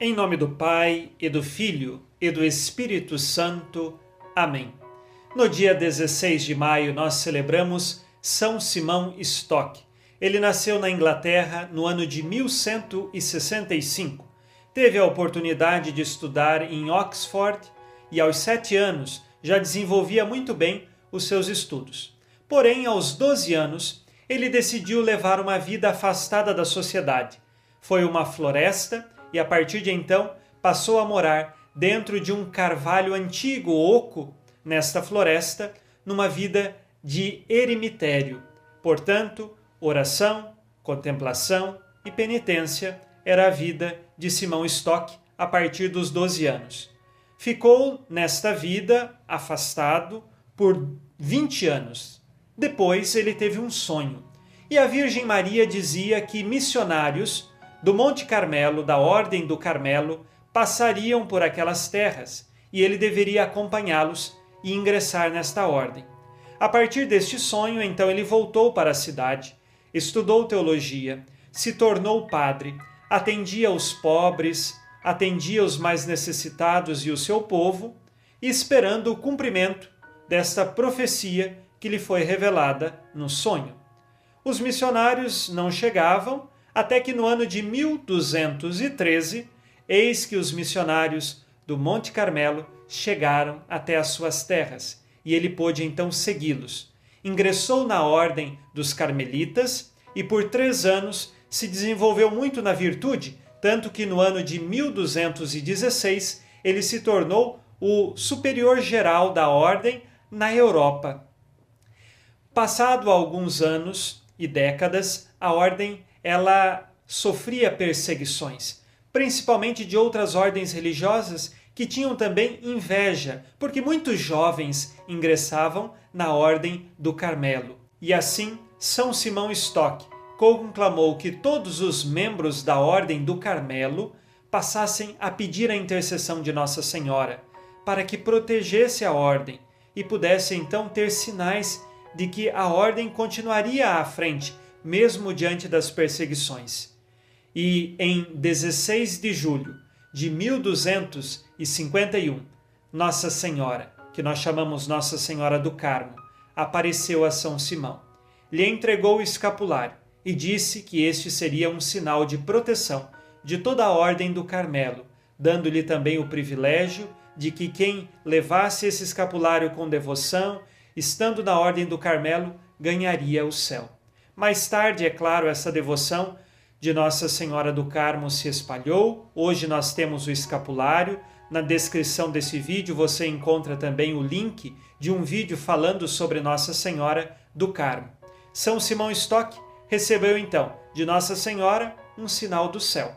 Em nome do Pai, e do Filho, e do Espírito Santo. Amém. No dia 16 de maio, nós celebramos São Simão Stock. Ele nasceu na Inglaterra no ano de 1165. Teve a oportunidade de estudar em Oxford e, aos sete anos, já desenvolvia muito bem os seus estudos. Porém, aos 12 anos, ele decidiu levar uma vida afastada da sociedade. Foi uma floresta e a partir de então passou a morar dentro de um carvalho antigo oco nesta floresta, numa vida de eremitério. Portanto, oração, contemplação e penitência era a vida de Simão Stock a partir dos 12 anos. Ficou nesta vida afastado por 20 anos. Depois ele teve um sonho. E a Virgem Maria dizia que missionários do Monte Carmelo, da Ordem do Carmelo, passariam por aquelas terras e ele deveria acompanhá-los e ingressar nesta ordem. A partir deste sonho, então ele voltou para a cidade, estudou teologia, se tornou padre, atendia os pobres, atendia os mais necessitados e o seu povo, esperando o cumprimento desta profecia que lhe foi revelada no sonho. Os missionários não chegavam até que no ano de 1213, eis que os missionários do Monte Carmelo chegaram até as suas terras e ele pôde então segui-los. Ingressou na ordem dos carmelitas e por três anos se desenvolveu muito na virtude, tanto que no ano de 1216 ele se tornou o superior geral da ordem na Europa. Passado alguns anos e décadas, a ordem ela sofria perseguições, principalmente de outras ordens religiosas que tinham também inveja, porque muitos jovens ingressavam na ordem do Carmelo. E assim, São Simão Stock conclamou que todos os membros da ordem do Carmelo passassem a pedir a intercessão de Nossa Senhora, para que protegesse a ordem e pudesse então ter sinais de que a ordem continuaria à frente mesmo diante das perseguições. E em 16 de julho de 1251, Nossa Senhora, que nós chamamos Nossa Senhora do Carmo, apareceu a São Simão. Lhe entregou o escapulário e disse que este seria um sinal de proteção de toda a ordem do Carmelo, dando-lhe também o privilégio de que quem levasse esse escapulário com devoção, estando na ordem do Carmelo, ganharia o céu. Mais tarde, é claro, essa devoção de Nossa Senhora do Carmo se espalhou. Hoje nós temos o escapulário. Na descrição desse vídeo você encontra também o link de um vídeo falando sobre Nossa Senhora do Carmo. São Simão Stock recebeu então de Nossa Senhora um sinal do céu.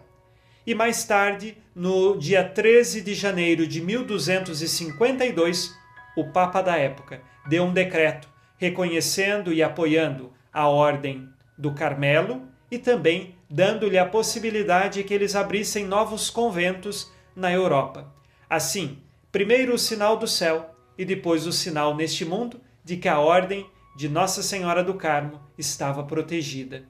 E mais tarde, no dia 13 de janeiro de 1252, o Papa da época deu um decreto reconhecendo e apoiando a Ordem do Carmelo e também dando-lhe a possibilidade que eles abrissem novos conventos na Europa. Assim, primeiro o sinal do céu e depois o sinal neste mundo de que a Ordem de Nossa Senhora do Carmo estava protegida.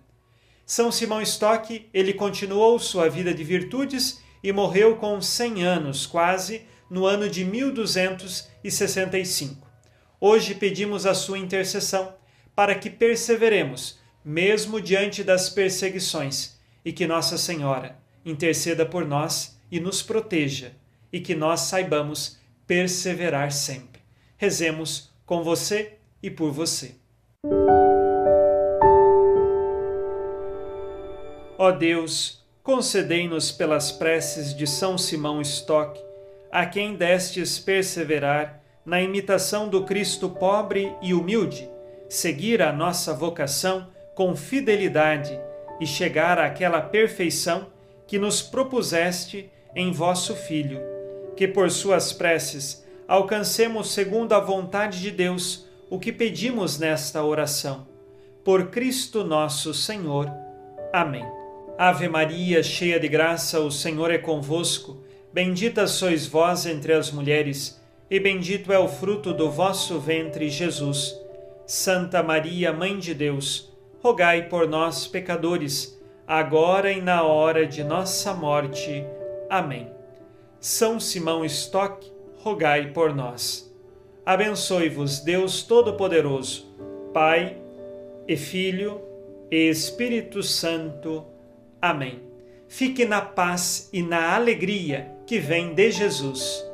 São Simão Stock, ele continuou sua vida de virtudes e morreu com 100 anos, quase, no ano de 1265. Hoje pedimos a sua intercessão para que perseveremos, mesmo diante das perseguições, e que Nossa Senhora interceda por nós e nos proteja, e que nós saibamos perseverar sempre. Rezemos com você e por você. Ó Deus, concedei-nos pelas preces de São Simão Stock, a quem destes perseverar na imitação do Cristo pobre e humilde seguir a nossa vocação com fidelidade e chegar àquela perfeição que nos propuseste em vosso Filho, que por suas preces alcancemos segundo a vontade de Deus o que pedimos nesta oração. Por Cristo nosso Senhor. Amém. Ave Maria, cheia de graça, o Senhor é convosco. Bendita sois vós entre as mulheres, e bendito é o fruto do vosso ventre, Jesus. Santa Maria, Mãe de Deus, rogai por nós, pecadores, agora e na hora de nossa morte. Amém. São Simão Stock, rogai por nós. Abençoe-vos Deus Todo-Poderoso, Pai e Filho e Espírito Santo. Amém. Fique na paz e na alegria que vem de Jesus.